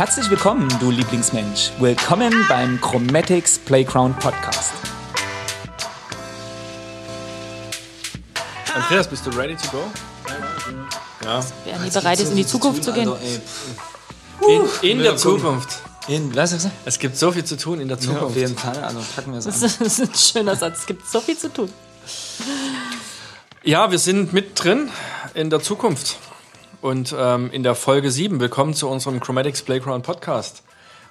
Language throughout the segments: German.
Herzlich willkommen, du Lieblingsmensch. Willkommen beim Chromatics Playground Podcast. Andreas, bist du ready to go? Ja. Wer nie bereit ist, in die Zukunft zu, gehen. in, in der Zukunft. In, was hast du? Es gibt so viel zu tun in der Zukunft. Ja, auf jeden Fall, also packen wir es an. Das ist ein schöner Satz. Es gibt so viel zu tun. Ja, wir sind mittendrin in der Zukunft. Und ähm, in der Folge 7, willkommen zu unserem Chromatics Playground Podcast.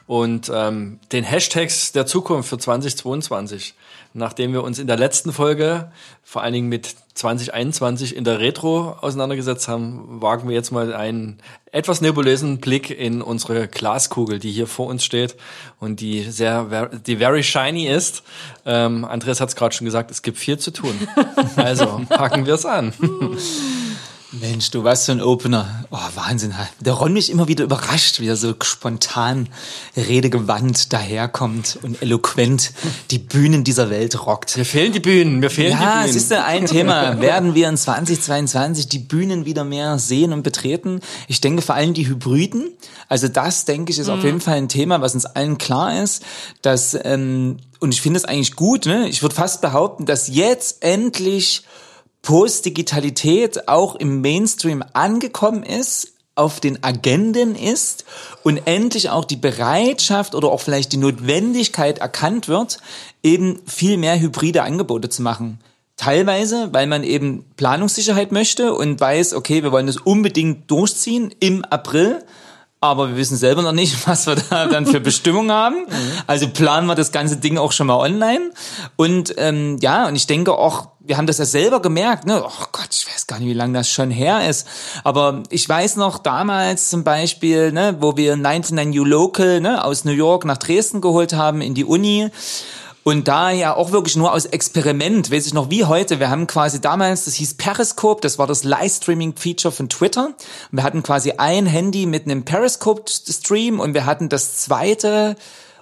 Und ähm, den Hashtags der Zukunft für 2022. Nachdem wir uns in der letzten Folge vor allen Dingen mit 2021 in der Retro auseinandergesetzt haben, wagen wir jetzt mal einen etwas nebulösen Blick in unsere Glaskugel, die hier vor uns steht und die sehr, die very shiny ist. Ähm, Andreas hat es gerade schon gesagt, es gibt viel zu tun. Also packen wir es an. Mensch, du warst so ein Opener. Oh, Wahnsinn. Der Ron mich immer wieder überrascht, wie er so spontan, redegewandt daherkommt und eloquent die Bühnen dieser Welt rockt. Mir fehlen die Bühnen, mir fehlen ja, die Bühnen. Ja, es ist ein Thema. Werden wir in 2022 die Bühnen wieder mehr sehen und betreten? Ich denke vor allem die Hybriden. Also das, denke ich, ist mhm. auf jeden Fall ein Thema, was uns allen klar ist, dass, ähm, und ich finde es eigentlich gut, ne? Ich würde fast behaupten, dass jetzt endlich Postdigitalität auch im Mainstream angekommen ist, auf den Agenden ist und endlich auch die Bereitschaft oder auch vielleicht die Notwendigkeit erkannt wird, eben viel mehr hybride Angebote zu machen. Teilweise, weil man eben Planungssicherheit möchte und weiß, okay, wir wollen das unbedingt durchziehen im April aber wir wissen selber noch nicht, was wir da dann für Bestimmungen haben. Also planen wir das ganze Ding auch schon mal online. Und ähm, ja, und ich denke auch, wir haben das ja selber gemerkt, ne? Oh Gott, ich weiß gar nicht, wie lange das schon her ist. Aber ich weiß noch damals zum Beispiel, ne, wo wir 99 U Local ne, aus New York nach Dresden geholt haben in die Uni. Und da ja auch wirklich nur aus Experiment, weiß ich noch wie heute, wir haben quasi damals, das hieß Periscope, das war das Livestreaming-Feature von Twitter. wir hatten quasi ein Handy mit einem Periscope-Stream und wir hatten das zweite,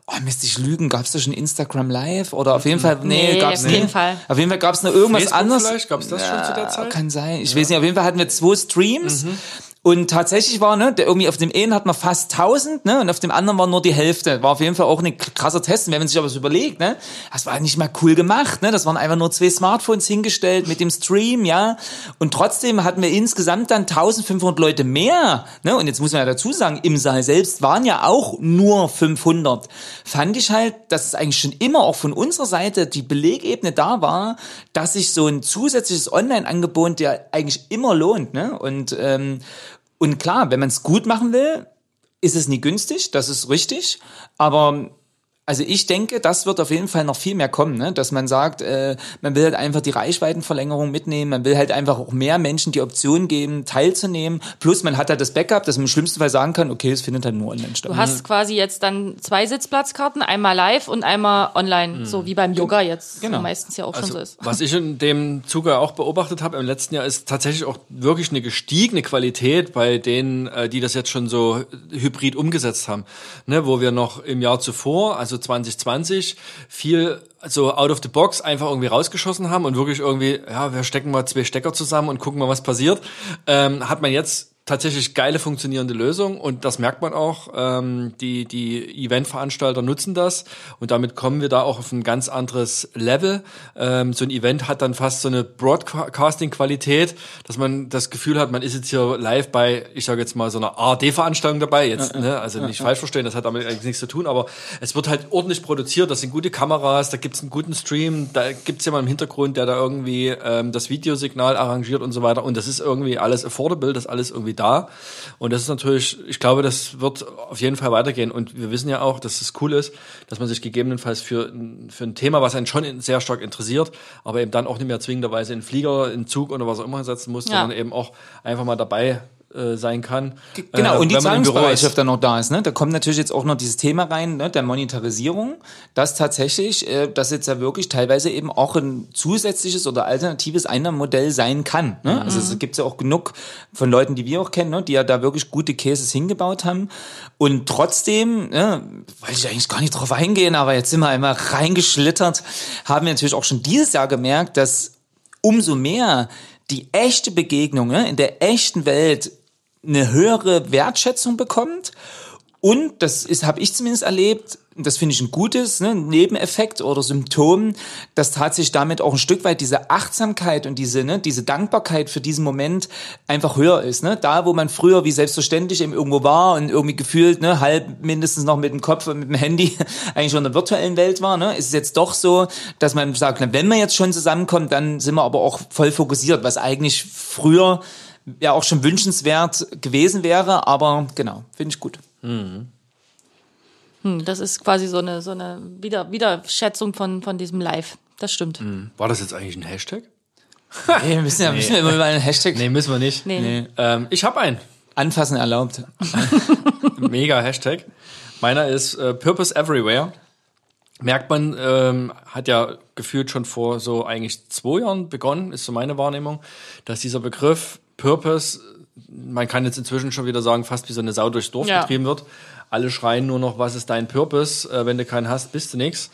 oh müsste ich lügen, gab es da schon Instagram Live oder auf jeden Fall, nee, nee gab's auf jeden Fall. Auf jeden Fall gab es noch irgendwas Facebook anderes. Vielleicht gab es das ja, schon zu der Zeit? Kann sein, ich ja. weiß nicht, auf jeden Fall hatten wir zwei Streams. Mhm. Und tatsächlich war, ne, der irgendwie auf dem einen hat man fast 1000, ne, und auf dem anderen war nur die Hälfte. War auf jeden Fall auch ein krasser Test. Und wenn man sich aber so überlegt, ne, das war nicht mal cool gemacht, ne, das waren einfach nur zwei Smartphones hingestellt mit dem Stream, ja. Und trotzdem hatten wir insgesamt dann 1500 Leute mehr, ne, und jetzt muss man ja dazu sagen, im Saal selbst waren ja auch nur 500. Fand ich halt, dass es eigentlich schon immer auch von unserer Seite die Belegebene da war, dass sich so ein zusätzliches Online-Angebot ja eigentlich immer lohnt, ne, und, ähm, und klar, wenn man es gut machen will, ist es nie günstig, das ist richtig. Aber also ich denke, das wird auf jeden Fall noch viel mehr kommen, ne? dass man sagt, äh, man will halt einfach die Reichweitenverlängerung mitnehmen, man will halt einfach auch mehr Menschen die Option geben, teilzunehmen. Plus man hat halt das Backup, dass man im schlimmsten Fall sagen kann, okay, es findet halt nur online statt. Du hast quasi jetzt dann zwei Sitzplatzkarten, einmal live und einmal online, mhm. so wie beim Yoga jetzt genau. meistens ja auch also, schon so ist. Was ich in dem Zuge auch beobachtet habe im letzten Jahr, ist tatsächlich auch wirklich eine gestiegene Qualität bei denen, äh, die das jetzt schon so hybrid umgesetzt haben. Ne? Wo wir noch im Jahr zuvor, also 2020 viel so out of the box einfach irgendwie rausgeschossen haben und wirklich irgendwie, ja, wir stecken mal zwei Stecker zusammen und gucken mal, was passiert, ähm, hat man jetzt tatsächlich geile funktionierende Lösung und das merkt man auch. Ähm, die die Eventveranstalter nutzen das und damit kommen wir da auch auf ein ganz anderes Level. Ähm, so ein Event hat dann fast so eine Broadcasting-Qualität, dass man das Gefühl hat, man ist jetzt hier live bei, ich sage jetzt mal so einer ARD-Veranstaltung dabei. Jetzt, ja, ne? also nicht ja, falsch verstehen, das hat damit eigentlich nichts zu tun, aber es wird halt ordentlich produziert. Das sind gute Kameras, da gibt's einen guten Stream, da gibt's jemanden im Hintergrund, der da irgendwie ähm, das Videosignal arrangiert und so weiter. Und das ist irgendwie alles affordable, das alles irgendwie da. Und das ist natürlich, ich glaube, das wird auf jeden Fall weitergehen. Und wir wissen ja auch, dass es cool ist, dass man sich gegebenenfalls für, für ein Thema, was einen schon sehr stark interessiert, aber eben dann auch nicht mehr zwingenderweise in Flieger, in Zug oder was auch immer setzen muss, ja. sondern eben auch einfach mal dabei äh, sein kann. Genau, äh, und die Zahlungsbereitschaft dann noch da ist. Ne? Da kommt natürlich jetzt auch noch dieses Thema rein, ne, der Monetarisierung, dass tatsächlich, äh, das jetzt ja wirklich teilweise eben auch ein zusätzliches oder alternatives Einnahmenmodell sein kann. Ne? Mhm. Also es gibt ja auch genug von Leuten, die wir auch kennen, ne, die ja da wirklich gute Cases hingebaut haben. Und trotzdem, ne, wollte ich eigentlich gar nicht drauf eingehen, aber jetzt sind wir einmal reingeschlittert, haben wir natürlich auch schon dieses Jahr gemerkt, dass umso mehr die echte Begegnung ne, in der echten Welt eine höhere Wertschätzung bekommt Und das ist, habe ich zumindest erlebt, das finde ich ein gutes ne, Nebeneffekt oder Symptom, dass tatsächlich damit auch ein Stück weit diese Achtsamkeit und diese, ne, diese Dankbarkeit für diesen Moment einfach höher ist. Ne? Da, wo man früher wie selbstverständlich eben irgendwo war und irgendwie gefühlt ne, halb mindestens noch mit dem Kopf und mit dem Handy eigentlich schon in der virtuellen Welt war, ne, ist es jetzt doch so, dass man sagt, na, wenn man jetzt schon zusammenkommt, dann sind wir aber auch voll fokussiert, was eigentlich früher ja auch schon wünschenswert gewesen wäre, aber genau, finde ich gut. Mhm. Hm, das ist quasi so eine, so eine Wieder Wiederschätzung von, von diesem Live. Das stimmt. Mhm. War das jetzt eigentlich ein Hashtag? Nee, wir müssen ja, nee. müssen wir immer über einen Hashtag. Nee, müssen wir nicht. Nee. nee. Ähm, ich habe einen. Anfassen erlaubt. Mega Hashtag. Meiner ist äh, Purpose Everywhere. Merkt man, ähm, hat ja gefühlt schon vor so eigentlich zwei Jahren begonnen, ist so meine Wahrnehmung, dass dieser Begriff Purpose, man kann jetzt inzwischen schon wieder sagen, fast wie so eine Sau durchs Dorf ja. getrieben wird. Alle schreien nur noch, was ist dein Purpose? Äh, wenn du keinen hast, bist du nix.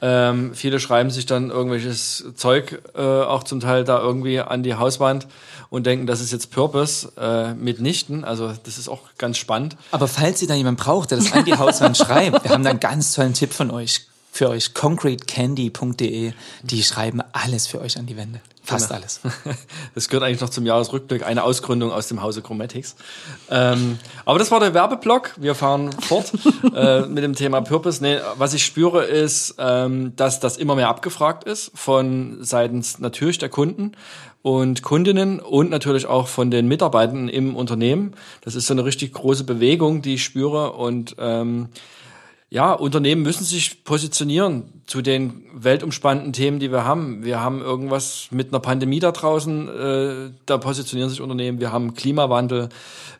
Ähm, viele schreiben sich dann irgendwelches Zeug äh, auch zum Teil da irgendwie an die Hauswand und denken, das ist jetzt Purpose äh, mitnichten. Also das ist auch ganz spannend. Aber falls ihr da jemand braucht, der das an die Hauswand schreibt, wir haben da einen ganz tollen Tipp von euch für euch concretecandy.de. Die schreiben alles für euch an die Wände. Fast genau. alles. Das gehört eigentlich noch zum Jahresrückblick, eine Ausgründung aus dem Hause Chromatics. Ähm, aber das war der Werbeblock. Wir fahren fort äh, mit dem Thema Purpose. Nee, was ich spüre, ist, ähm, dass das immer mehr abgefragt ist von seitens natürlich der Kunden und Kundinnen und natürlich auch von den Mitarbeitern im Unternehmen. Das ist so eine richtig große Bewegung, die ich spüre und ähm, ja, Unternehmen müssen sich positionieren zu den weltumspannenden Themen, die wir haben. Wir haben irgendwas mit einer Pandemie da draußen, äh, da positionieren sich Unternehmen. Wir haben Klimawandel,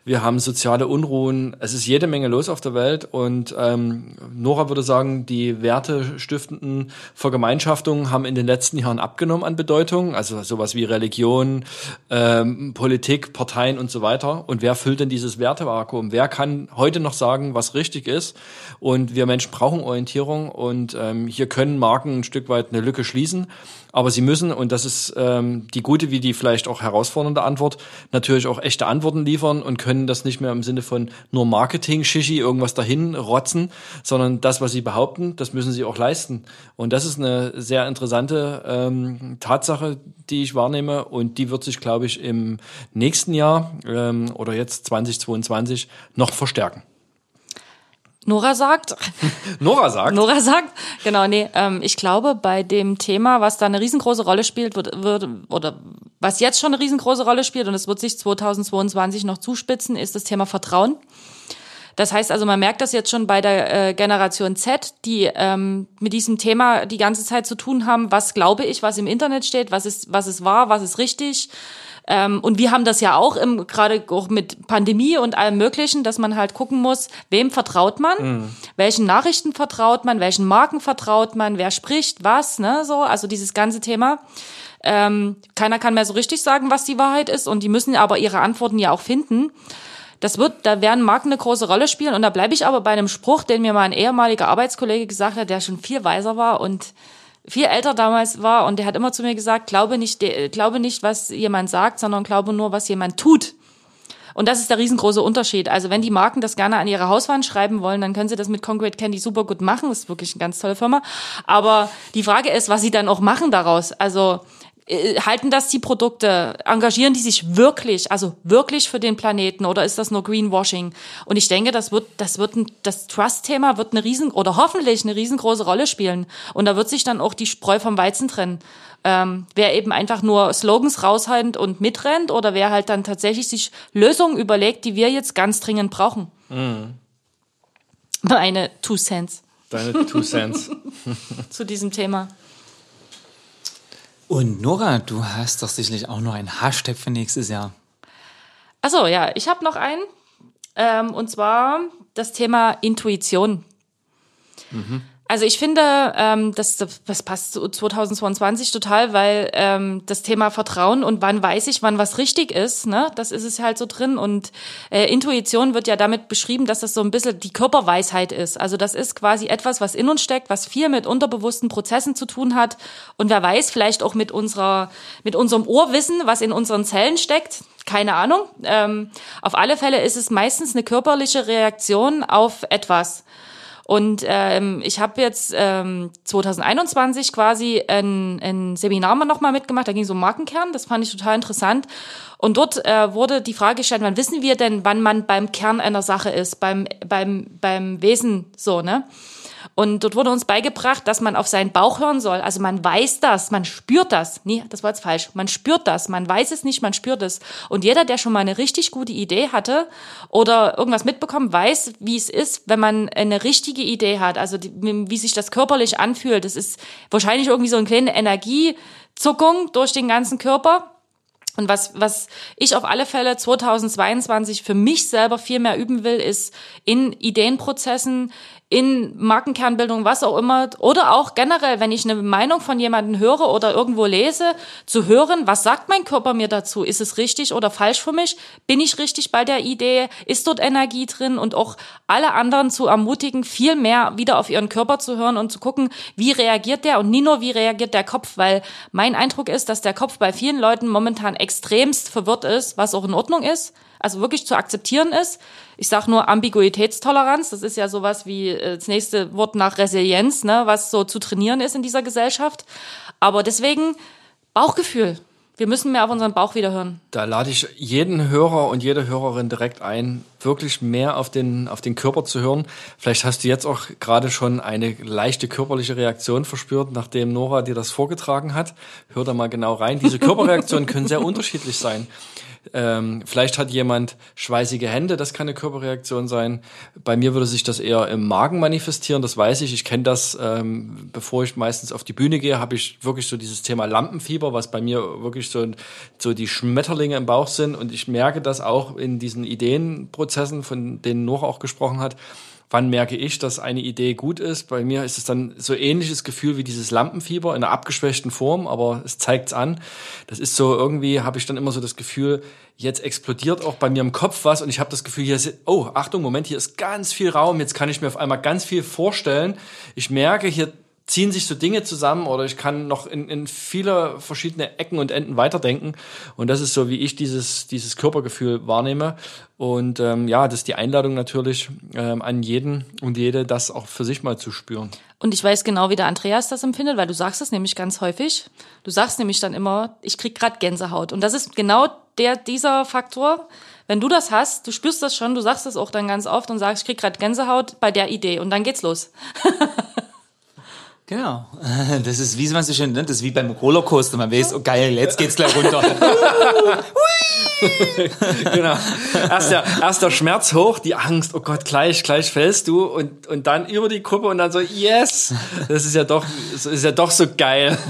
wir haben soziale Unruhen. Es ist jede Menge los auf der Welt und ähm, Nora würde sagen, die wertestiftenden Vergemeinschaftungen haben in den letzten Jahren abgenommen an Bedeutung. Also sowas wie Religion, ähm, Politik, Parteien und so weiter. Und wer füllt denn dieses Wertevakuum? Wer kann heute noch sagen, was richtig ist? Und wir Menschen brauchen Orientierung und ähm, hier können Marken ein Stück weit eine Lücke schließen. Aber sie müssen, und das ist ähm, die gute wie die vielleicht auch herausfordernde Antwort, natürlich auch echte Antworten liefern und können das nicht mehr im Sinne von nur Marketing, Shishi, irgendwas dahin rotzen, sondern das, was sie behaupten, das müssen sie auch leisten. Und das ist eine sehr interessante ähm, Tatsache, die ich wahrnehme und die wird sich, glaube ich, im nächsten Jahr ähm, oder jetzt 2022 noch verstärken. Nora sagt. Nora sagt. Nora sagt. Genau, nee, ähm, ich glaube, bei dem Thema, was da eine riesengroße Rolle spielt, wird, wird, oder was jetzt schon eine riesengroße Rolle spielt und es wird sich 2022 noch zuspitzen, ist das Thema Vertrauen. Das heißt also, man merkt das jetzt schon bei der äh, Generation Z, die ähm, mit diesem Thema die ganze Zeit zu tun haben. Was glaube ich, was im Internet steht, was ist, was ist wahr, was ist richtig? Ähm, und wir haben das ja auch im, gerade auch mit Pandemie und allem Möglichen, dass man halt gucken muss, wem vertraut man, mhm. welchen Nachrichten vertraut man, welchen Marken vertraut man, wer spricht was, ne, so, also dieses ganze Thema. Ähm, keiner kann mehr so richtig sagen, was die Wahrheit ist und die müssen aber ihre Antworten ja auch finden. Das wird, da werden Marken eine große Rolle spielen und da bleibe ich aber bei einem Spruch, den mir mal ein ehemaliger Arbeitskollege gesagt hat, der schon viel weiser war und viel älter damals war und der hat immer zu mir gesagt, glaube nicht, glaube nicht, was jemand sagt, sondern glaube nur, was jemand tut. Und das ist der riesengroße Unterschied. Also wenn die Marken das gerne an ihre Hauswand schreiben wollen, dann können sie das mit Concrete Candy super gut machen. Das ist wirklich eine ganz tolle Firma. Aber die Frage ist, was sie dann auch machen daraus. Also äh, halten das die Produkte? Engagieren die sich wirklich, also wirklich für den Planeten oder ist das nur Greenwashing? Und ich denke, das wird, das wird ein, das Trust-Thema wird eine riesen oder hoffentlich eine riesengroße Rolle spielen. Und da wird sich dann auch die Spreu vom Weizen trennen. Ähm, wer eben einfach nur Slogans raushalten und mitrennt oder wer halt dann tatsächlich sich Lösungen überlegt, die wir jetzt ganz dringend brauchen. Mhm. Meine Two Cents. Deine Two Cents. Zu diesem Thema. Und Nora, du hast doch sicherlich auch noch einen Hashtag für nächstes Jahr. Achso, ja, ich habe noch einen. Ähm, und zwar das Thema Intuition. Mhm. Also ich finde, ähm, das, das passt zu 2022 total, weil ähm, das Thema Vertrauen und wann weiß ich, wann was richtig ist, ne, das ist es halt so drin. Und äh, Intuition wird ja damit beschrieben, dass das so ein bisschen die Körperweisheit ist. Also das ist quasi etwas, was in uns steckt, was viel mit unterbewussten Prozessen zu tun hat. Und wer weiß, vielleicht auch mit unserer, mit unserem Ohrwissen, was in unseren Zellen steckt. Keine Ahnung. Ähm, auf alle Fälle ist es meistens eine körperliche Reaktion auf etwas. Und ähm, ich habe jetzt ähm, 2021 quasi ein, ein Seminar mal nochmal mitgemacht, da ging es um Markenkern, das fand ich total interessant. Und dort äh, wurde die Frage gestellt, wann wissen wir denn, wann man beim Kern einer Sache ist, beim, beim, beim Wesen so, ne? Und dort wurde uns beigebracht, dass man auf seinen Bauch hören soll. Also man weiß das, man spürt das. Nee, das war jetzt falsch. Man spürt das. Man weiß es nicht, man spürt es. Und jeder, der schon mal eine richtig gute Idee hatte oder irgendwas mitbekommen, weiß, wie es ist, wenn man eine richtige Idee hat. Also die, wie sich das körperlich anfühlt. Das ist wahrscheinlich irgendwie so eine kleine Energiezuckung durch den ganzen Körper. Und was, was ich auf alle Fälle 2022 für mich selber viel mehr üben will, ist in Ideenprozessen, in Markenkernbildung, was auch immer, oder auch generell, wenn ich eine Meinung von jemandem höre oder irgendwo lese, zu hören, was sagt mein Körper mir dazu? Ist es richtig oder falsch für mich? Bin ich richtig bei der Idee? Ist dort Energie drin? Und auch alle anderen zu ermutigen, viel mehr wieder auf ihren Körper zu hören und zu gucken, wie reagiert der und nie nur, wie reagiert der Kopf, weil mein Eindruck ist, dass der Kopf bei vielen Leuten momentan extremst verwirrt ist, was auch in Ordnung ist also wirklich zu akzeptieren ist. Ich sage nur Ambiguitätstoleranz, das ist ja sowas wie äh, das nächste Wort nach Resilienz, ne, was so zu trainieren ist in dieser Gesellschaft. Aber deswegen Bauchgefühl. Wir müssen mehr auf unseren Bauch wieder hören. Da lade ich jeden Hörer und jede Hörerin direkt ein, wirklich mehr auf den, auf den Körper zu hören. Vielleicht hast du jetzt auch gerade schon eine leichte körperliche Reaktion verspürt, nachdem Nora dir das vorgetragen hat. Hör da mal genau rein. Diese Körperreaktionen können sehr unterschiedlich sein. Ähm, vielleicht hat jemand schweißige Hände, das kann eine Körperreaktion sein. Bei mir würde sich das eher im Magen manifestieren, das weiß ich. Ich kenne das, ähm, bevor ich meistens auf die Bühne gehe, habe ich wirklich so dieses Thema Lampenfieber, was bei mir wirklich so, so die Schmetterlinge im Bauch sind. Und ich merke das auch in diesen Ideenprozessen, von denen Nora auch gesprochen hat wann merke ich, dass eine Idee gut ist. Bei mir ist es dann so ähnliches Gefühl wie dieses Lampenfieber in einer abgeschwächten Form, aber es zeigt's an. Das ist so irgendwie, habe ich dann immer so das Gefühl, jetzt explodiert auch bei mir im Kopf was und ich habe das Gefühl, hier ist, oh, Achtung, Moment, hier ist ganz viel Raum, jetzt kann ich mir auf einmal ganz viel vorstellen. Ich merke, hier ziehen sich so Dinge zusammen oder ich kann noch in, in viele verschiedene Ecken und Enden weiterdenken. Und das ist so, wie ich dieses, dieses Körpergefühl wahrnehme. Und ähm, ja, das ist die Einladung natürlich ähm, an jeden und jede, das auch für sich mal zu spüren. Und ich weiß genau, wie der Andreas das empfindet, weil du sagst es nämlich ganz häufig. Du sagst nämlich dann immer, ich krieg gerade Gänsehaut. Und das ist genau der, dieser Faktor. Wenn du das hast, du spürst das schon, du sagst es auch dann ganz oft und sagst, ich krieg gerade Gänsehaut bei der Idee. Und dann geht's los. Genau. Das ist, wie man so schön nennt, das ist wie beim Rollercoaster. Man weiß, oh geil, jetzt geht's gleich runter. genau. Erst der, erst der Schmerz hoch, die Angst, oh Gott, gleich, gleich fällst du und, und dann über die Kuppe und dann so, yes! Das ist ja doch, das ist ja doch so geil.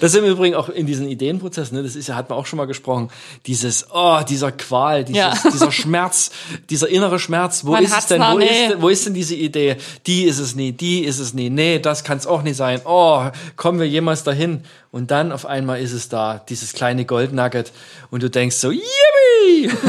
Das sind im Übrigen auch in diesen Ideenprozess, ne, das ist ja, hat man auch schon mal gesprochen, dieses, oh, dieser Qual, dieses, ja. dieser Schmerz, dieser innere Schmerz, wo man ist es denn, wo ist, wo ist denn diese Idee? Die ist es nie, die ist es nie, nee, das das kann es auch nicht sein. Oh, kommen wir jemals dahin? Und dann auf einmal ist es da, dieses kleine Goldnugget. Und du denkst so, yippie!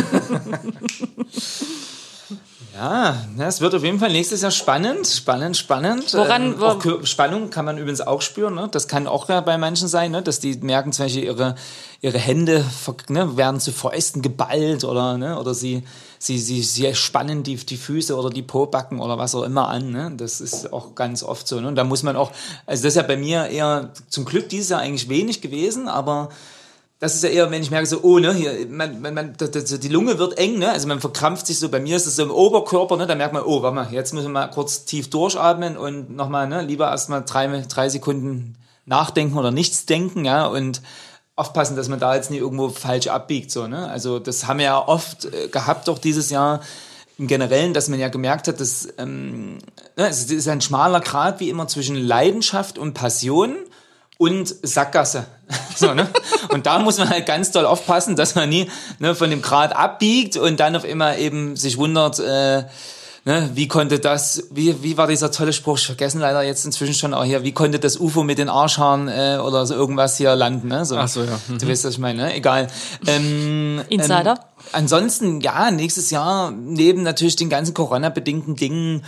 Ja, es wird auf jeden Fall nächstes Jahr spannend, spannend, spannend. Woran, ähm, wo auch Spannung kann man übrigens auch spüren. Ne? Das kann auch ja bei manchen sein, ne? dass die merken zum Beispiel ihre, ihre Hände ne, werden zu Fäusten geballt oder, ne? oder sie, sie, sie, sie spannen die, die Füße oder die Pobacken oder was auch immer an. Ne? Das ist auch ganz oft so. Ne? Und da muss man auch, also das ist ja bei mir eher zum Glück dieses Jahr eigentlich wenig gewesen, aber das ist ja eher, wenn ich merke, so, oh, ne, hier, man, man, man, die Lunge wird eng, ne, also man verkrampft sich so, bei mir ist es so im Oberkörper, ne, da merkt man, oh, warte mal, jetzt müssen wir mal kurz tief durchatmen und nochmal, ne, lieber erstmal drei, drei Sekunden nachdenken oder nichts denken, ja, und aufpassen, dass man da jetzt nicht irgendwo falsch abbiegt, so, ne, also das haben wir ja oft äh, gehabt, doch dieses Jahr, im Generellen, dass man ja gemerkt hat, dass ähm, ne, es ist ein schmaler Grad wie immer zwischen Leidenschaft und Passion und Sackgasse. so, ne? Und da muss man halt ganz doll aufpassen, dass man nie ne, von dem Grad abbiegt und dann auf immer eben sich wundert, äh, ne, wie konnte das, wie, wie war dieser tolle Spruch, ich vergessen leider jetzt inzwischen schon auch hier, wie konnte das UFO mit den Arschhaaren äh, oder so irgendwas hier landen, ne? So. Ach so, ja. Du weißt, was ich meine, ne? Egal. Ähm, Insider? Ähm, ansonsten, ja, nächstes Jahr, neben natürlich den ganzen Corona-bedingten Dingen,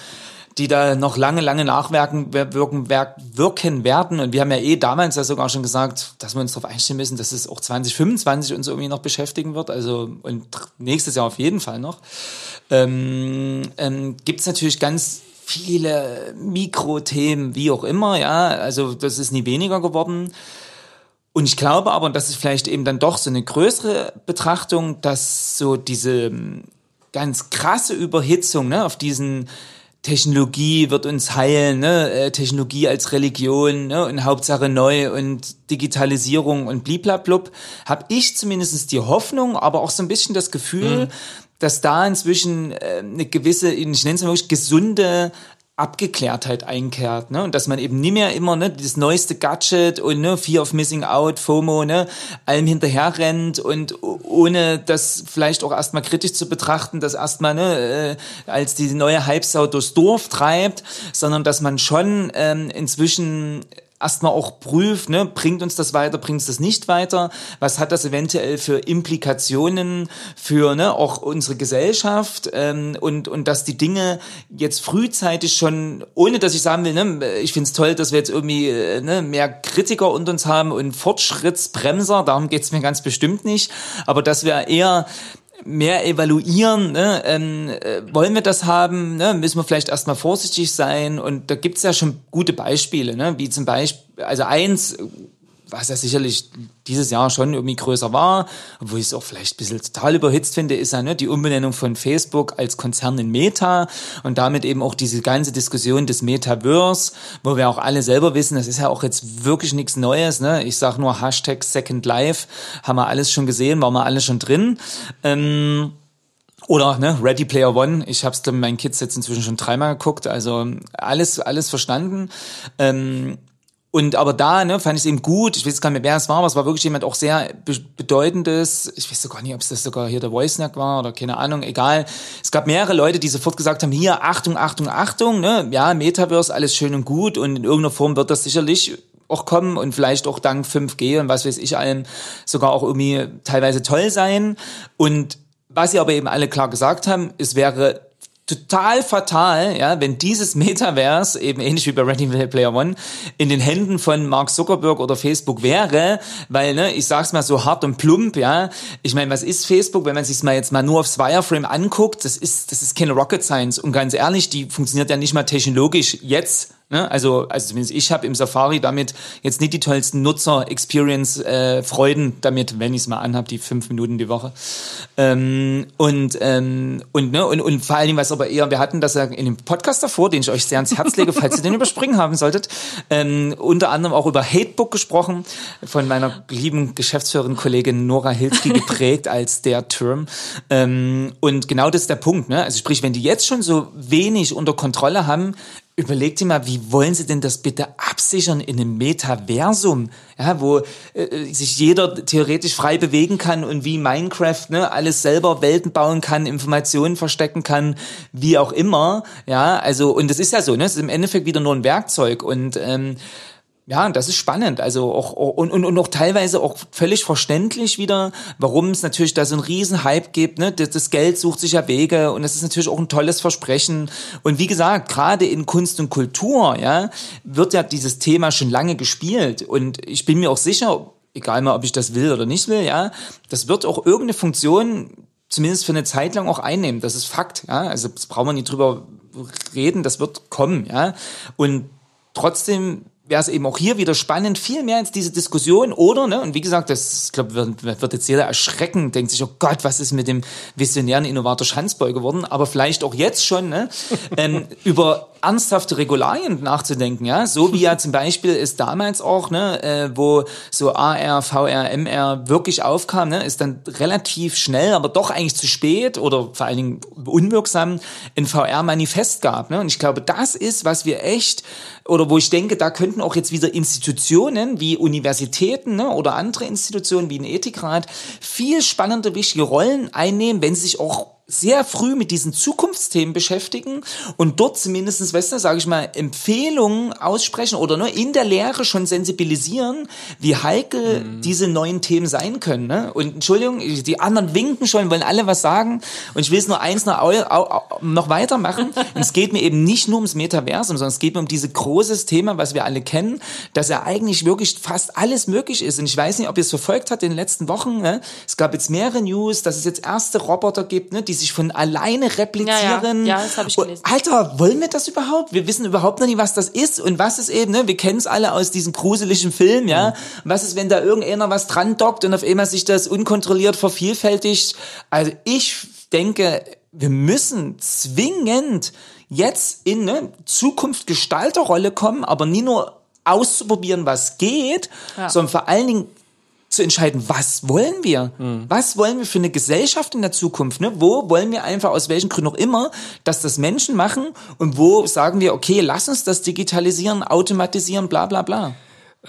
die da noch lange, lange nachwirken wirken, wirken werden. Und wir haben ja eh damals ja sogar schon gesagt, dass wir uns darauf einstellen müssen, dass es auch 2025 uns irgendwie noch beschäftigen wird. Also und nächstes Jahr auf jeden Fall noch. Ähm, ähm, Gibt es natürlich ganz viele Mikrothemen, wie auch immer, ja. Also das ist nie weniger geworden. Und ich glaube aber, und das ist vielleicht eben dann doch so eine größere Betrachtung, dass so diese ähm, ganz krasse Überhitzung ne, auf diesen Technologie wird uns heilen, ne? Äh, Technologie als Religion ne? und Hauptsache neu und Digitalisierung und bliblablub, habe ich zumindest die Hoffnung, aber auch so ein bisschen das Gefühl, mhm. Dass da inzwischen äh, eine gewisse, ich nenne es mal wirklich gesunde Abgeklärtheit einkehrt, ne? Und dass man eben nie mehr immer, ne, das neueste Gadget und ne, Fear of Missing Out, FOMO, ne, allem hinterher rennt und ohne das vielleicht auch erstmal kritisch zu betrachten, das erstmal, ne, äh, als die neue Hypesau durchs Dorf treibt, sondern dass man schon ähm, inzwischen erstmal auch prüft, ne, bringt uns das weiter, bringt uns das nicht weiter, was hat das eventuell für Implikationen für ne, auch unsere Gesellschaft ähm, und, und dass die Dinge jetzt frühzeitig schon, ohne dass ich sagen will, ne, ich finde es toll, dass wir jetzt irgendwie äh, ne, mehr Kritiker unter uns haben und Fortschrittsbremser, darum geht's mir ganz bestimmt nicht, aber dass wir eher mehr evaluieren, ne? ähm, äh, wollen wir das haben, ne? müssen wir vielleicht erstmal vorsichtig sein und da gibt's ja schon gute Beispiele, ne? wie zum Beispiel, also eins, was ja sicherlich dieses Jahr schon irgendwie größer war, wo ich es auch vielleicht ein bisschen total überhitzt finde, ist ja ne, die Umbenennung von Facebook als Konzern in Meta und damit eben auch diese ganze Diskussion des Metaverse, wo wir auch alle selber wissen, das ist ja auch jetzt wirklich nichts Neues. Ne? Ich sage nur Hashtag Second Life, haben wir alles schon gesehen, waren wir alle schon drin. Ähm, oder ne, Ready Player One, ich habe es meinen Kids jetzt inzwischen schon dreimal geguckt, also alles, alles verstanden. Ähm, und aber da ne, fand ich es eben gut. Ich weiß gar nicht mehr, wer es war, aber es war wirklich jemand auch sehr be bedeutendes. Ich weiß sogar nicht, ob es das sogar hier der Voice-Snack war oder keine Ahnung, egal. Es gab mehrere Leute, die sofort gesagt haben, hier, Achtung, Achtung, Achtung, ne? Ja, Metaverse, alles schön und gut und in irgendeiner Form wird das sicherlich auch kommen und vielleicht auch dank 5G und was weiß ich allem sogar auch irgendwie teilweise toll sein. Und was sie aber eben alle klar gesagt haben, es wäre total fatal, ja, wenn dieses Metaverse, eben ähnlich wie bei Ready Player One, in den Händen von Mark Zuckerberg oder Facebook wäre, weil, ne, ich sag's mal so hart und plump, ja, ich meine, was ist Facebook, wenn man sich's mal jetzt mal nur aufs Wireframe anguckt, das ist, das ist keine Rocket Science. Und ganz ehrlich, die funktioniert ja nicht mal technologisch jetzt Ne? Also, also zumindest ich habe im Safari damit jetzt nicht die tollsten Nutzer-Experience-Freuden äh, damit, wenn ich es mal anhab, die fünf Minuten die Woche. Ähm, und, ähm, und, ne, und, und vor allen Dingen, was aber eher, wir hatten das ja in dem Podcast davor, den ich euch sehr ans Herz lege, falls ihr den überspringen haben solltet, ähm, unter anderem auch über Hatebook gesprochen, von meiner lieben Geschäftsführerin Kollegin Nora Hilski geprägt als der Term. Ähm, und genau das ist der Punkt. Ne? Also sprich, wenn die jetzt schon so wenig unter Kontrolle haben, Überlegt dir mal, wie wollen Sie denn das bitte absichern in einem Metaversum, ja, wo äh, sich jeder theoretisch frei bewegen kann und wie Minecraft ne, alles selber Welten bauen kann, Informationen verstecken kann, wie auch immer, ja, also und das ist ja so, ne, es ist im Endeffekt wieder nur ein Werkzeug. Und ähm, ja, das ist spannend. Also auch und, und, und auch teilweise auch völlig verständlich wieder, warum es natürlich da so einen riesen Hype gibt. Ne? Das, das Geld sucht sich ja Wege und das ist natürlich auch ein tolles Versprechen. Und wie gesagt, gerade in Kunst und Kultur, ja, wird ja dieses Thema schon lange gespielt. Und ich bin mir auch sicher, egal mal, ob ich das will oder nicht will, ja, das wird auch irgendeine Funktion zumindest für eine Zeit lang auch einnehmen. Das ist Fakt. Ja, also das brauchen wir nicht drüber reden. Das wird kommen. Ja, und trotzdem wäre es eben auch hier wieder spannend, viel mehr als diese Diskussion oder, ne, und wie gesagt, das, glaube wird, wird jetzt jeder erschrecken, denkt sich, oh Gott, was ist mit dem visionären Innovator Schanzboy geworden, aber vielleicht auch jetzt schon, ne, ähm, über ernsthafte Regularien nachzudenken, ja, so wie ja zum Beispiel es damals auch, ne, äh, wo so AR, VR, MR wirklich aufkam, ne, ist dann relativ schnell, aber doch eigentlich zu spät oder vor allen Dingen unwirksam ein VR-Manifest gab, ne, und ich glaube, das ist, was wir echt oder wo ich denke, da könnten auch jetzt wieder Institutionen wie Universitäten ne, oder andere Institutionen wie ein Ethikrat viel spannende, wichtige Rollen einnehmen, wenn sie sich auch sehr früh mit diesen Zukunftsthemen beschäftigen und dort zumindestens, weißt du, sage ich mal, Empfehlungen aussprechen oder nur in der Lehre schon sensibilisieren, wie heikel mhm. diese neuen Themen sein können. Ne? Und Entschuldigung, die anderen winken schon, wollen alle was sagen und ich will es nur eins noch, noch weitermachen. und es geht mir eben nicht nur ums Metaversum, sondern es geht mir um dieses großes Thema, was wir alle kennen, dass ja eigentlich wirklich fast alles möglich ist. Und ich weiß nicht, ob ihr es verfolgt habt in den letzten Wochen. Ne? Es gab jetzt mehrere News, dass es jetzt erste Roboter gibt, ne, die sich von alleine replizieren. Ja, ja. ja das habe ich gelesen. Alter, wollen wir das überhaupt? Wir wissen überhaupt noch nicht, was das ist und was ist eben, ne? Wir kennen es alle aus diesem gruseligen Film, ja. Mhm. Was ist, wenn da irgendeiner was dran dockt und auf einmal sich das unkontrolliert vervielfältigt? Also ich denke, wir müssen zwingend jetzt in eine Zukunft Gestalterrolle kommen, aber nie nur auszuprobieren, was geht, ja. sondern vor allen Dingen zu entscheiden, was wollen wir? Mhm. Was wollen wir für eine Gesellschaft in der Zukunft? Ne? Wo wollen wir einfach, aus welchen Gründen auch immer, dass das Menschen machen und wo sagen wir, okay, lass uns das digitalisieren, automatisieren, bla bla bla.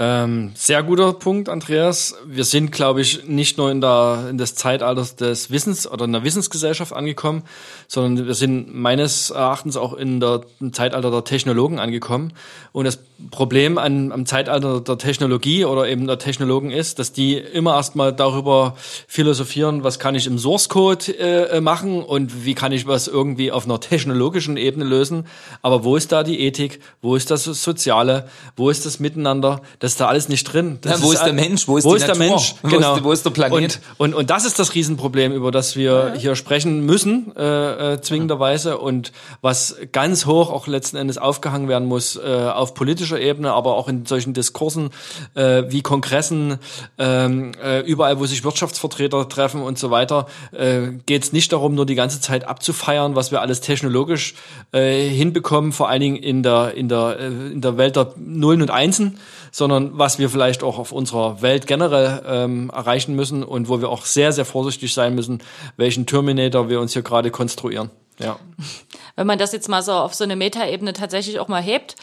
Ähm, sehr guter Punkt, Andreas. Wir sind, glaube ich, nicht nur in, der, in das Zeitalter des Wissens oder in der Wissensgesellschaft angekommen, sondern wir sind meines Erachtens auch in der, im Zeitalter der Technologen angekommen. Und das Problem an, am Zeitalter der Technologie oder eben der Technologen ist, dass die immer erstmal darüber philosophieren, was kann ich im Source Code äh, machen und wie kann ich was irgendwie auf einer technologischen Ebene lösen. Aber wo ist da die Ethik? Wo ist das Soziale? Wo ist das Miteinander? Das ist da alles nicht drin. Ja, wo ist, ist, der Mensch? Wo ist, wo ist der Mensch? Genau. Wo ist, wo ist der Planet? Und, und, und das ist das Riesenproblem, über das wir ja. hier sprechen müssen, äh, äh, zwingenderweise. Und was ganz hoch auch letzten Endes aufgehangen werden muss äh, auf politischer Ebene, aber auch in solchen Diskursen äh, wie Kongressen, ähm, äh, überall, wo sich Wirtschaftsvertreter treffen und so weiter, äh, geht es nicht darum, nur die ganze Zeit abzufeiern, was wir alles technologisch äh, hinbekommen, vor allen Dingen in der, in der, äh, in der Welt der Nullen und Einsen, sondern was wir vielleicht auch auf unserer Welt generell ähm, erreichen müssen und wo wir auch sehr, sehr vorsichtig sein müssen, welchen Terminator wir uns hier gerade konstruieren. Ja. Wenn man das jetzt mal so auf so eine Metaebene tatsächlich auch mal hebt,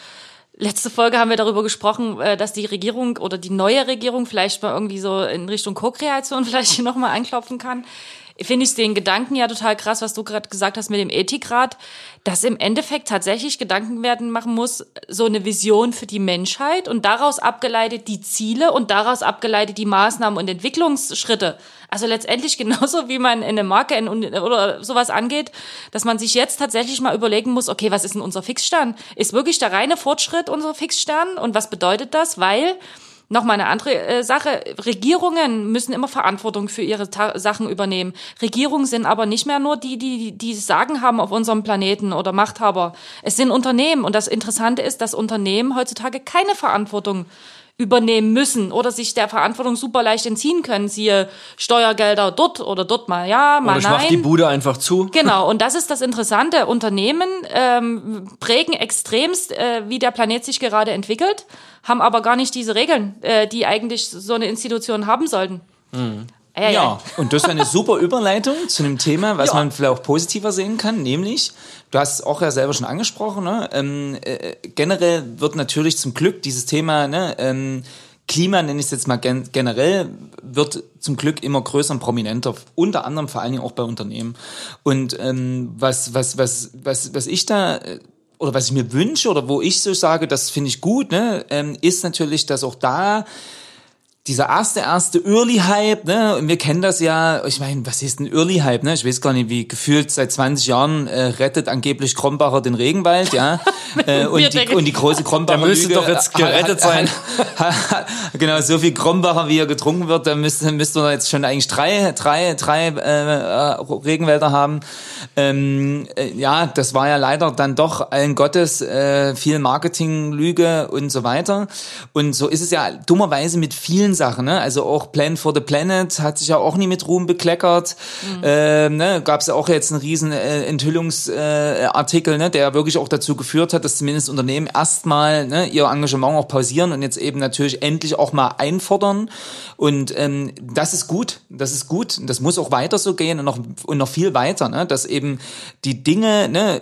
Letzte Folge haben wir darüber gesprochen, äh, dass die Regierung oder die neue Regierung vielleicht mal irgendwie so in Richtung Co-Kreation vielleicht hier nochmal anklopfen kann finde ich den Gedanken ja total krass, was du gerade gesagt hast mit dem Ethikrat, dass im Endeffekt tatsächlich Gedanken werden machen muss, so eine Vision für die Menschheit und daraus abgeleitet die Ziele und daraus abgeleitet die Maßnahmen und Entwicklungsschritte. Also letztendlich genauso wie man in eine Marke oder sowas angeht, dass man sich jetzt tatsächlich mal überlegen muss, okay, was ist denn unser Fixstern? Ist wirklich der reine Fortschritt unser Fixstern und was bedeutet das? Weil Nochmal eine andere äh, Sache. Regierungen müssen immer Verantwortung für ihre Ta Sachen übernehmen. Regierungen sind aber nicht mehr nur die, die, die Sagen haben auf unserem Planeten oder Machthaber. Es sind Unternehmen. Und das Interessante ist, dass Unternehmen heutzutage keine Verantwortung übernehmen müssen oder sich der Verantwortung super leicht entziehen können. Siehe Steuergelder dort oder dort mal ja, mal oder ich nein. Mach die Bude einfach zu. Genau, und das ist das Interessante. Unternehmen ähm, prägen extremst, äh, wie der Planet sich gerade entwickelt, haben aber gar nicht diese Regeln, äh, die eigentlich so eine Institution haben sollten. Mhm. Ja, ja, und das ist eine super Überleitung zu einem Thema, was ja. man vielleicht auch positiver sehen kann, nämlich, du hast es auch ja selber schon angesprochen, ne? ähm, äh, generell wird natürlich zum Glück dieses Thema, ne, ähm, Klima, nenne ich es jetzt mal gen generell, wird zum Glück immer größer und prominenter, unter anderem vor allen Dingen auch bei Unternehmen. Und ähm, was, was, was, was, was ich da äh, oder was ich mir wünsche oder wo ich so sage, das finde ich gut, ne, ähm, ist natürlich, dass auch da dieser erste, erste Early-Hype, ne, und wir kennen das ja, ich meine, was ist ein Early-Hype, ne, ich weiß gar nicht, wie gefühlt seit 20 Jahren äh, rettet angeblich Krombacher den Regenwald, ja, äh, und, die, und die große Krombacher Der müsste doch jetzt gerettet sein. genau, so viel Krombacher, wie er getrunken wird, da müsste, müsste er jetzt schon eigentlich drei, drei, drei äh, Regenwälder haben. Ähm, äh, ja, das war ja leider dann doch allen Gottes äh, viel Marketing, Lüge und so weiter. Und so ist es ja dummerweise mit vielen Sachen, ne? Also auch Plan for the Planet hat sich ja auch nie mit Ruhm bekleckert. Mhm. Ähm, ne? Gab es ja auch jetzt einen riesen äh, Enthüllungsartikel, äh, ne? der wirklich auch dazu geführt hat, dass zumindest Unternehmen erstmal ne, ihr Engagement auch pausieren und jetzt eben natürlich endlich auch mal einfordern. Und ähm, das ist gut, das ist gut. Das muss auch weiter so gehen und noch, und noch viel weiter, ne? dass eben die Dinge, ne,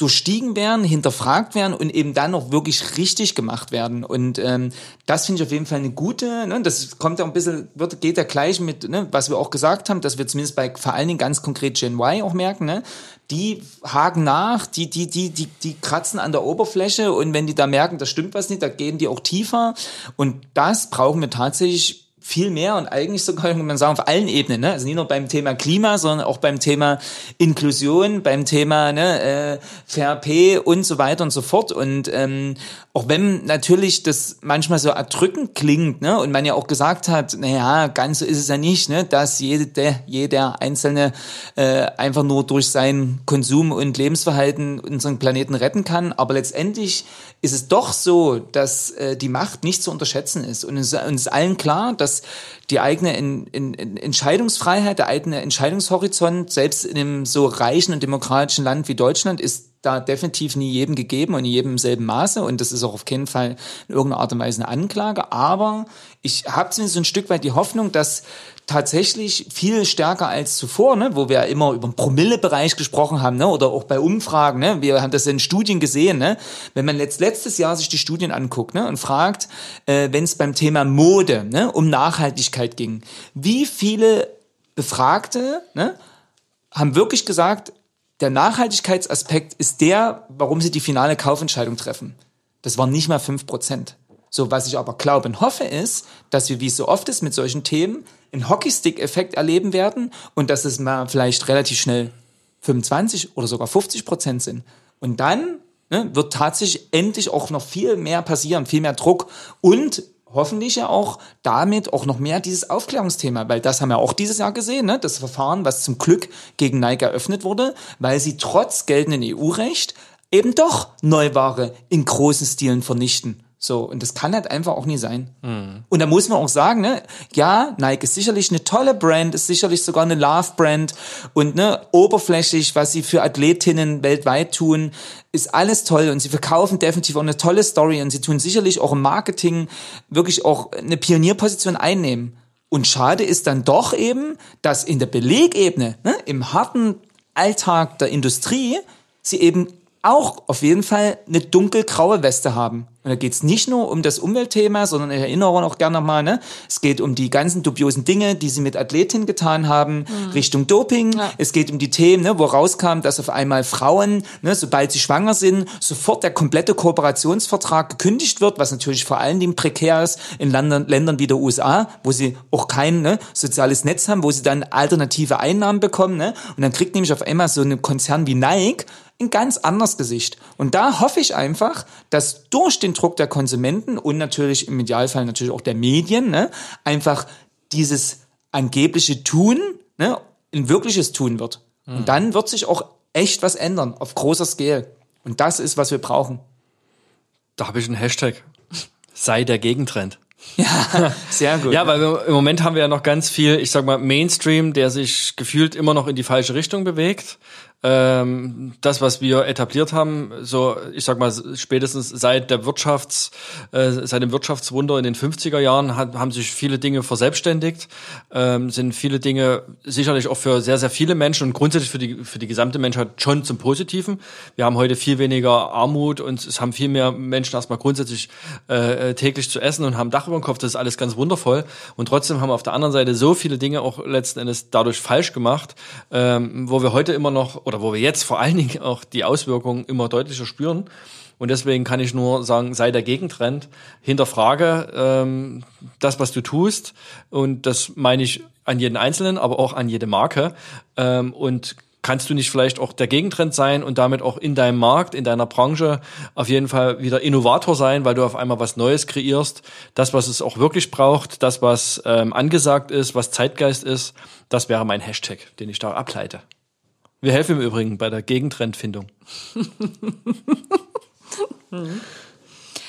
durchstiegen werden, hinterfragt werden und eben dann auch wirklich richtig gemacht werden. Und ähm, das finde ich auf jeden Fall eine gute, ne? das kommt ja ein bisschen, wird, geht ja gleich mit, ne, was wir auch gesagt haben, dass wir zumindest bei vor allen Dingen ganz konkret Gen Y auch merken, ne? die haken nach, die, die, die, die, die kratzen an der Oberfläche und wenn die da merken, da stimmt was nicht, da gehen die auch tiefer. Und das brauchen wir tatsächlich viel mehr und eigentlich sogar, kann man sagen, auf allen Ebenen. Ne? Also nicht nur beim Thema Klima, sondern auch beim Thema Inklusion, beim Thema ne, äh, VRP und so weiter und so fort. Und ähm, auch wenn natürlich das manchmal so erdrückend klingt ne, und man ja auch gesagt hat, naja, ganz so ist es ja nicht, ne, dass jede, jeder Einzelne äh, einfach nur durch sein Konsum und Lebensverhalten unseren Planeten retten kann. Aber letztendlich ist es doch so, dass äh, die Macht nicht zu unterschätzen ist. Und es, uns allen klar, dass die eigene in, in, in Entscheidungsfreiheit, der eigene Entscheidungshorizont, selbst in einem so reichen und demokratischen Land wie Deutschland, ist da definitiv nie jedem gegeben und in jedem selben Maße. Und das ist auch auf keinen Fall in irgendeiner Art und Weise eine Anklage. Aber ich habe zumindest ein Stück weit die Hoffnung, dass tatsächlich viel stärker als zuvor, ne, wo wir immer über den Promillebereich gesprochen haben, ne, oder auch bei Umfragen, ne, wir haben das in Studien gesehen, ne, wenn man letzt, letztes Jahr sich die Studien anguckt, ne, und fragt, äh, wenn es beim Thema Mode, ne, um Nachhaltigkeit ging, wie viele Befragte, ne, haben wirklich gesagt, der Nachhaltigkeitsaspekt ist der, warum sie die finale Kaufentscheidung treffen. Das waren nicht mal fünf Prozent. So, was ich aber glaube und hoffe ist, dass wir, wie es so oft ist mit solchen Themen, einen Hockeystick-Effekt erleben werden und dass es mal vielleicht relativ schnell 25 oder sogar 50 Prozent sind. Und dann ne, wird tatsächlich endlich auch noch viel mehr passieren, viel mehr Druck und hoffentlich ja auch damit auch noch mehr dieses Aufklärungsthema, weil das haben wir auch dieses Jahr gesehen, ne? das Verfahren, was zum Glück gegen Nike eröffnet wurde, weil sie trotz geltenden EU-Recht eben doch Neuware in großen Stilen vernichten. So, und das kann halt einfach auch nie sein. Mhm. Und da muss man auch sagen, ne, ja, Nike ist sicherlich eine tolle Brand, ist sicherlich sogar eine Love-Brand und ne, oberflächlich, was sie für Athletinnen weltweit tun, ist alles toll und sie verkaufen definitiv auch eine tolle Story und sie tun sicherlich auch im Marketing wirklich auch eine Pionierposition einnehmen. Und schade ist dann doch eben, dass in der Belegebene, ne, im harten Alltag der Industrie, sie eben auch auf jeden Fall eine dunkelgraue Weste haben. Und da geht's nicht nur um das Umweltthema, sondern ich erinnere auch gerne nochmal, ne? es geht um die ganzen dubiosen Dinge, die sie mit Athletinnen getan haben, mhm. Richtung Doping. Ja. Es geht um die Themen, ne, wo rauskam, dass auf einmal Frauen, ne, sobald sie schwanger sind, sofort der komplette Kooperationsvertrag gekündigt wird, was natürlich vor allen Dingen prekär ist in Ländern, Ländern wie der USA, wo sie auch kein ne, soziales Netz haben, wo sie dann alternative Einnahmen bekommen. Ne? Und dann kriegt nämlich auf einmal so ein Konzern wie Nike ein ganz anderes Gesicht. Und da hoffe ich einfach, dass durch den Druck der Konsumenten und natürlich im Idealfall natürlich auch der Medien ne, einfach dieses angebliche Tun ne, ein wirkliches Tun wird. Mhm. Und dann wird sich auch echt was ändern auf großer Scale. Und das ist, was wir brauchen. Da habe ich einen Hashtag. Sei der Gegentrend. Ja, sehr gut. ja, weil wir, im Moment haben wir ja noch ganz viel, ich sag mal, Mainstream, der sich gefühlt immer noch in die falsche Richtung bewegt ähm, das, was wir etabliert haben, so ich sag mal spätestens seit der Wirtschafts, äh, seit dem Wirtschaftswunder in den 50er Jahren hat, haben sich viele Dinge verselbstständigt, ähm, sind viele Dinge sicherlich auch für sehr sehr viele Menschen und grundsätzlich für die für die gesamte Menschheit schon zum Positiven. Wir haben heute viel weniger Armut und es haben viel mehr Menschen erstmal grundsätzlich äh, täglich zu essen und haben Dach über dem Kopf. Das ist alles ganz wundervoll und trotzdem haben wir auf der anderen Seite so viele Dinge auch letzten Endes dadurch falsch gemacht, ähm, wo wir heute immer noch oder wo wir jetzt vor allen Dingen auch die Auswirkungen immer deutlicher spüren. Und deswegen kann ich nur sagen, sei der Gegentrend, hinterfrage ähm, das, was du tust. Und das meine ich an jeden Einzelnen, aber auch an jede Marke. Ähm, und kannst du nicht vielleicht auch der Gegentrend sein und damit auch in deinem Markt, in deiner Branche auf jeden Fall wieder Innovator sein, weil du auf einmal was Neues kreierst, das, was es auch wirklich braucht, das, was ähm, angesagt ist, was Zeitgeist ist, das wäre mein Hashtag, den ich da ableite. Wir helfen im Übrigen bei der Gegentrendfindung.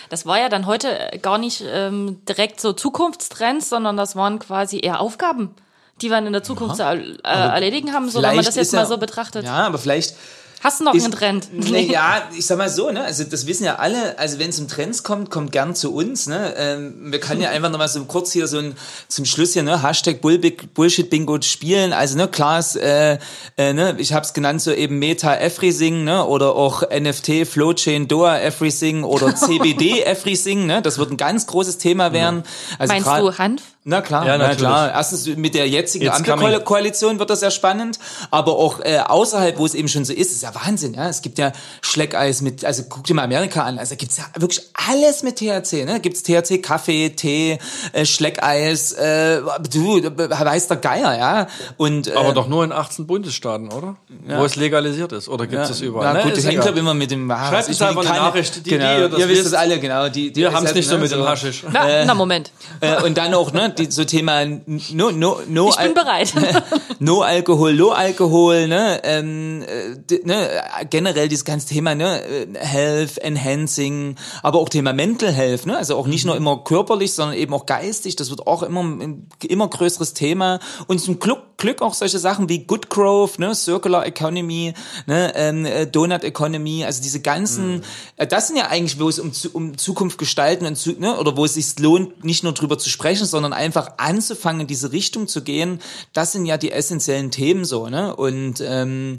Das war ja dann heute gar nicht ähm, direkt so Zukunftstrends, sondern das waren quasi eher Aufgaben, die wir in der Zukunft ja, zu äh, erledigen haben, so wenn man das jetzt mal so betrachtet. Ja, aber vielleicht Hast du noch Ich- einen Trend? Nee, ja, ich sag mal so, ne? Also das wissen ja alle, also wenn es um Trends kommt, kommt gern zu uns, ne? Ähm, wir können ja einfach noch mal so kurz hier so ein zum Schluss hier, ne, Hashtag Bullshit Bingo spielen. Also ne, klar ist, äh, äh, ne, ich hab's genannt, so eben Meta Everything, ne? Oder auch NFT, Flowchain, Doa Everything oder CBD Everything, ne? Das wird ein ganz großes Thema werden. Also Meinst du Hanf? Na klar, Ja, na natürlich. klar. Erstens mit der jetzigen It's Ampelkoalition wird das sehr spannend, aber auch äh, außerhalb, wo es eben schon so ist, ist ja Wahnsinn. Ja, es gibt ja Schleckeis mit, also guck dir mal Amerika an, also da gibt's ja wirklich alles mit THC. Ne, gibt's THC, Kaffee, Tee, äh, Schleckeis, äh, du äh, weiß der Geier, ja. Und äh, Aber doch nur in 18 Bundesstaaten, oder? Wo es legalisiert ist. Oder gibt es das überall? Na Ne, gut, das hängt ja immer mit dem. Ah, Schreibt uns einfach eine keine- Nachricht, die- genau, die ihr das ihr wisst wisst. es alle, genau. Die, die Wir haben es nicht so ne, mit dem Haschisch. Na, na Moment. Äh, und dann auch, ne, die, so Thema No, no, no, Ich bin bereit. no Alkohol, Low Alkohol, ne, ähm, äh, ne, generell dieses ganze Thema, ne, äh, Health, Enhancing, aber auch Thema Mental Health, ne, also auch nicht nur immer körperlich, sondern eben auch geistig, das wird auch immer ein immer größeres Thema. Und zum Glück, Glück auch solche Sachen wie Good Growth, ne, Circular Economy, ne, ähm, äh, Donut Economy, also diese ganzen, äh, das sind ja eigentlich, wo es um, um Zukunft gestalten und zu, ne, oder wo es sich lohnt, nicht nur drüber zu sprechen, sondern einfach anzufangen, in diese Richtung zu gehen. Das sind ja die essentiellen Themen so, ne, und ähm,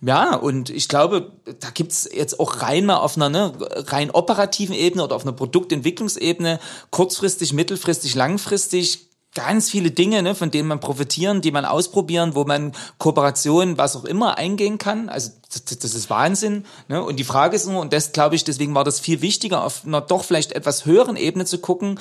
ja, und ich glaube, da gibt's jetzt auch rein mal auf einer ne, rein operativen Ebene oder auf einer Produktentwicklungsebene, kurzfristig, mittelfristig, langfristig, ganz viele Dinge, ne, von denen man profitieren, die man ausprobieren, wo man Kooperationen, was auch immer eingehen kann. Also das, das ist Wahnsinn. Ne? Und die Frage ist nur, und das glaube ich, deswegen war das viel wichtiger, auf einer doch vielleicht etwas höheren Ebene zu gucken,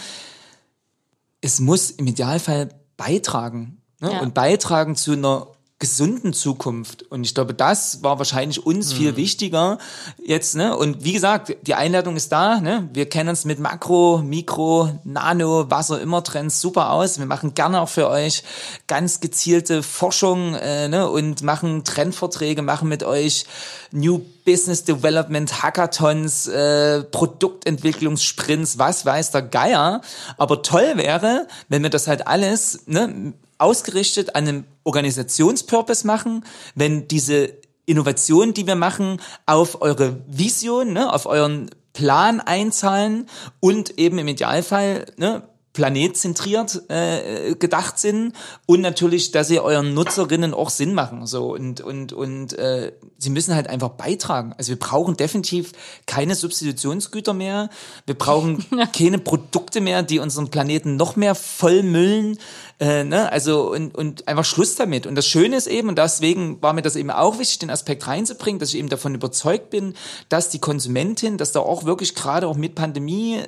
es muss im Idealfall beitragen. Ne? Ja. Und beitragen zu einer gesunden Zukunft. Und ich glaube, das war wahrscheinlich uns viel wichtiger jetzt, ne? Und wie gesagt, die Einladung ist da, ne? Wir kennen uns mit Makro, Mikro, Nano, was auch immer Trends super aus. Wir machen gerne auch für euch ganz gezielte Forschung, äh, ne? Und machen Trendvorträge, machen mit euch New Business Development Hackathons, äh, Produktentwicklungssprints, was weiß der Geier. Aber toll wäre, wenn wir das halt alles, ne? ausgerichtet an einem Organisationspurpose machen, wenn diese Innovationen, die wir machen, auf eure Vision, ne, auf euren Plan einzahlen und eben im Idealfall ne, planetzentriert äh, gedacht sind und natürlich, dass ihr euren Nutzerinnen auch Sinn machen so und und und äh, sie müssen halt einfach beitragen. Also wir brauchen definitiv keine Substitutionsgüter mehr. Wir brauchen keine Produkte mehr, die unseren Planeten noch mehr vollmüllen. Äh, ne? Also und und einfach Schluss damit. Und das Schöne ist eben und deswegen war mir das eben auch wichtig, den Aspekt reinzubringen, dass ich eben davon überzeugt bin, dass die Konsumentin, dass da auch wirklich gerade auch mit Pandemie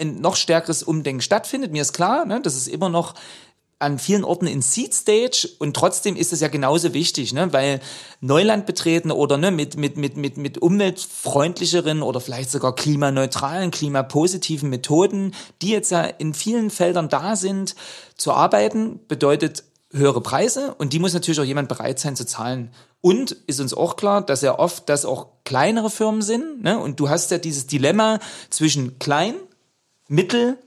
ein noch stärkeres Umdenken stattfindet. Mir ist klar, ne, das ist immer noch an vielen Orten in Seed Stage und trotzdem ist es ja genauso wichtig, ne, weil Neuland betreten oder ne, mit, mit, mit, mit, mit umweltfreundlicheren oder vielleicht sogar klimaneutralen, klimapositiven Methoden, die jetzt ja in vielen Feldern da sind, zu arbeiten, bedeutet höhere Preise und die muss natürlich auch jemand bereit sein zu zahlen. Und ist uns auch klar, dass ja oft das auch kleinere Firmen sind, ne? Und du hast ja dieses Dilemma zwischen klein, mittel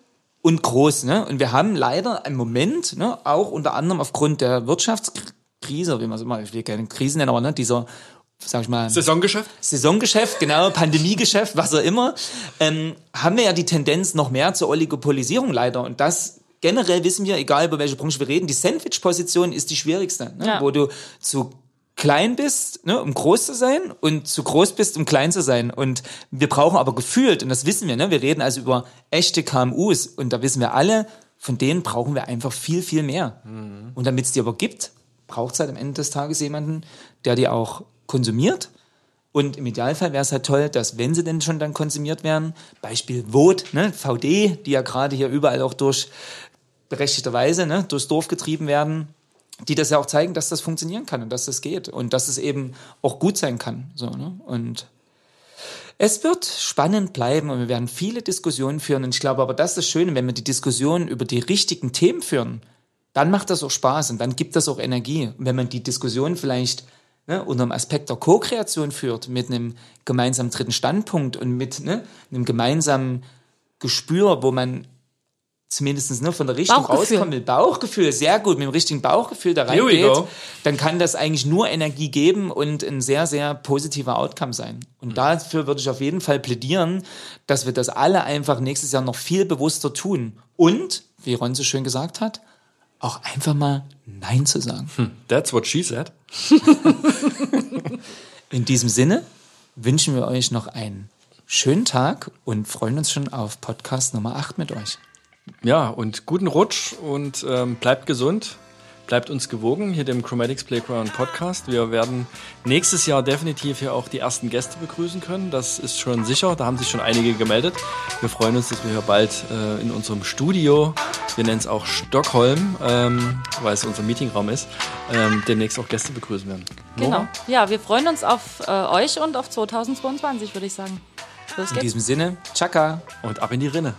und groß, ne? Und wir haben leider im Moment, ne, auch unter anderem aufgrund der Wirtschaftskrise, wie man es immer, ich will keine Krisen nennen, aber ne, dieser, sag ich mal, Saisongeschäft? Saisongeschäft, genau, Pandemiegeschäft, was auch immer, ähm, haben wir ja die Tendenz noch mehr zur Oligopolisierung leider. Und das generell wissen wir, egal über welche Branche wir reden, die Sandwich-Position ist die schwierigste, ne? Ja. wo du zu klein bist, ne, um groß zu sein und zu groß bist, um klein zu sein. Und wir brauchen aber gefühlt, und das wissen wir, ne, wir reden also über echte KMUs und da wissen wir alle, von denen brauchen wir einfach viel, viel mehr. Und damit es die aber gibt, braucht es halt am Ende des Tages jemanden, der die auch konsumiert. Und im Idealfall wäre es halt toll, dass wenn sie denn schon dann konsumiert werden, Beispiel Vote, ne, VD, die ja gerade hier überall auch durch berechtigterweise ne, durchs Dorf getrieben werden, die das ja auch zeigen, dass das funktionieren kann und dass das geht und dass es eben auch gut sein kann. So, ne? Und es wird spannend bleiben und wir werden viele Diskussionen führen. Und ich glaube aber, das ist das Schöne, wenn wir die Diskussionen über die richtigen Themen führen, dann macht das auch Spaß und dann gibt das auch Energie. Und wenn man die Diskussion vielleicht ne, unter dem Aspekt der Co-Kreation führt, mit einem gemeinsamen dritten Standpunkt und mit ne, einem gemeinsamen Gespür, wo man zumindest ne, von der Richtung rauskommt, mit Bauchgefühl, sehr gut, mit dem richtigen Bauchgefühl da reingeht, dann kann das eigentlich nur Energie geben und ein sehr, sehr positiver Outcome sein. Und dafür würde ich auf jeden Fall plädieren, dass wir das alle einfach nächstes Jahr noch viel bewusster tun. Und, wie Ron so schön gesagt hat, auch einfach mal Nein zu sagen. That's what she said. In diesem Sinne wünschen wir euch noch einen schönen Tag und freuen uns schon auf Podcast Nummer 8 mit euch. Ja, und guten Rutsch und ähm, bleibt gesund. Bleibt uns gewogen, hier dem Chromatics Playground Podcast. Wir werden nächstes Jahr definitiv hier auch die ersten Gäste begrüßen können. Das ist schon sicher. Da haben sich schon einige gemeldet. Wir freuen uns, dass wir hier bald äh, in unserem Studio, wir nennen es auch Stockholm, ähm, weil es unser Meetingraum ist, ähm, demnächst auch Gäste begrüßen werden. Genau. Nora? Ja, wir freuen uns auf äh, euch und auf 2022, würde ich sagen. Los In geht's. diesem Sinne, Chaka! Und ab in die Rinne.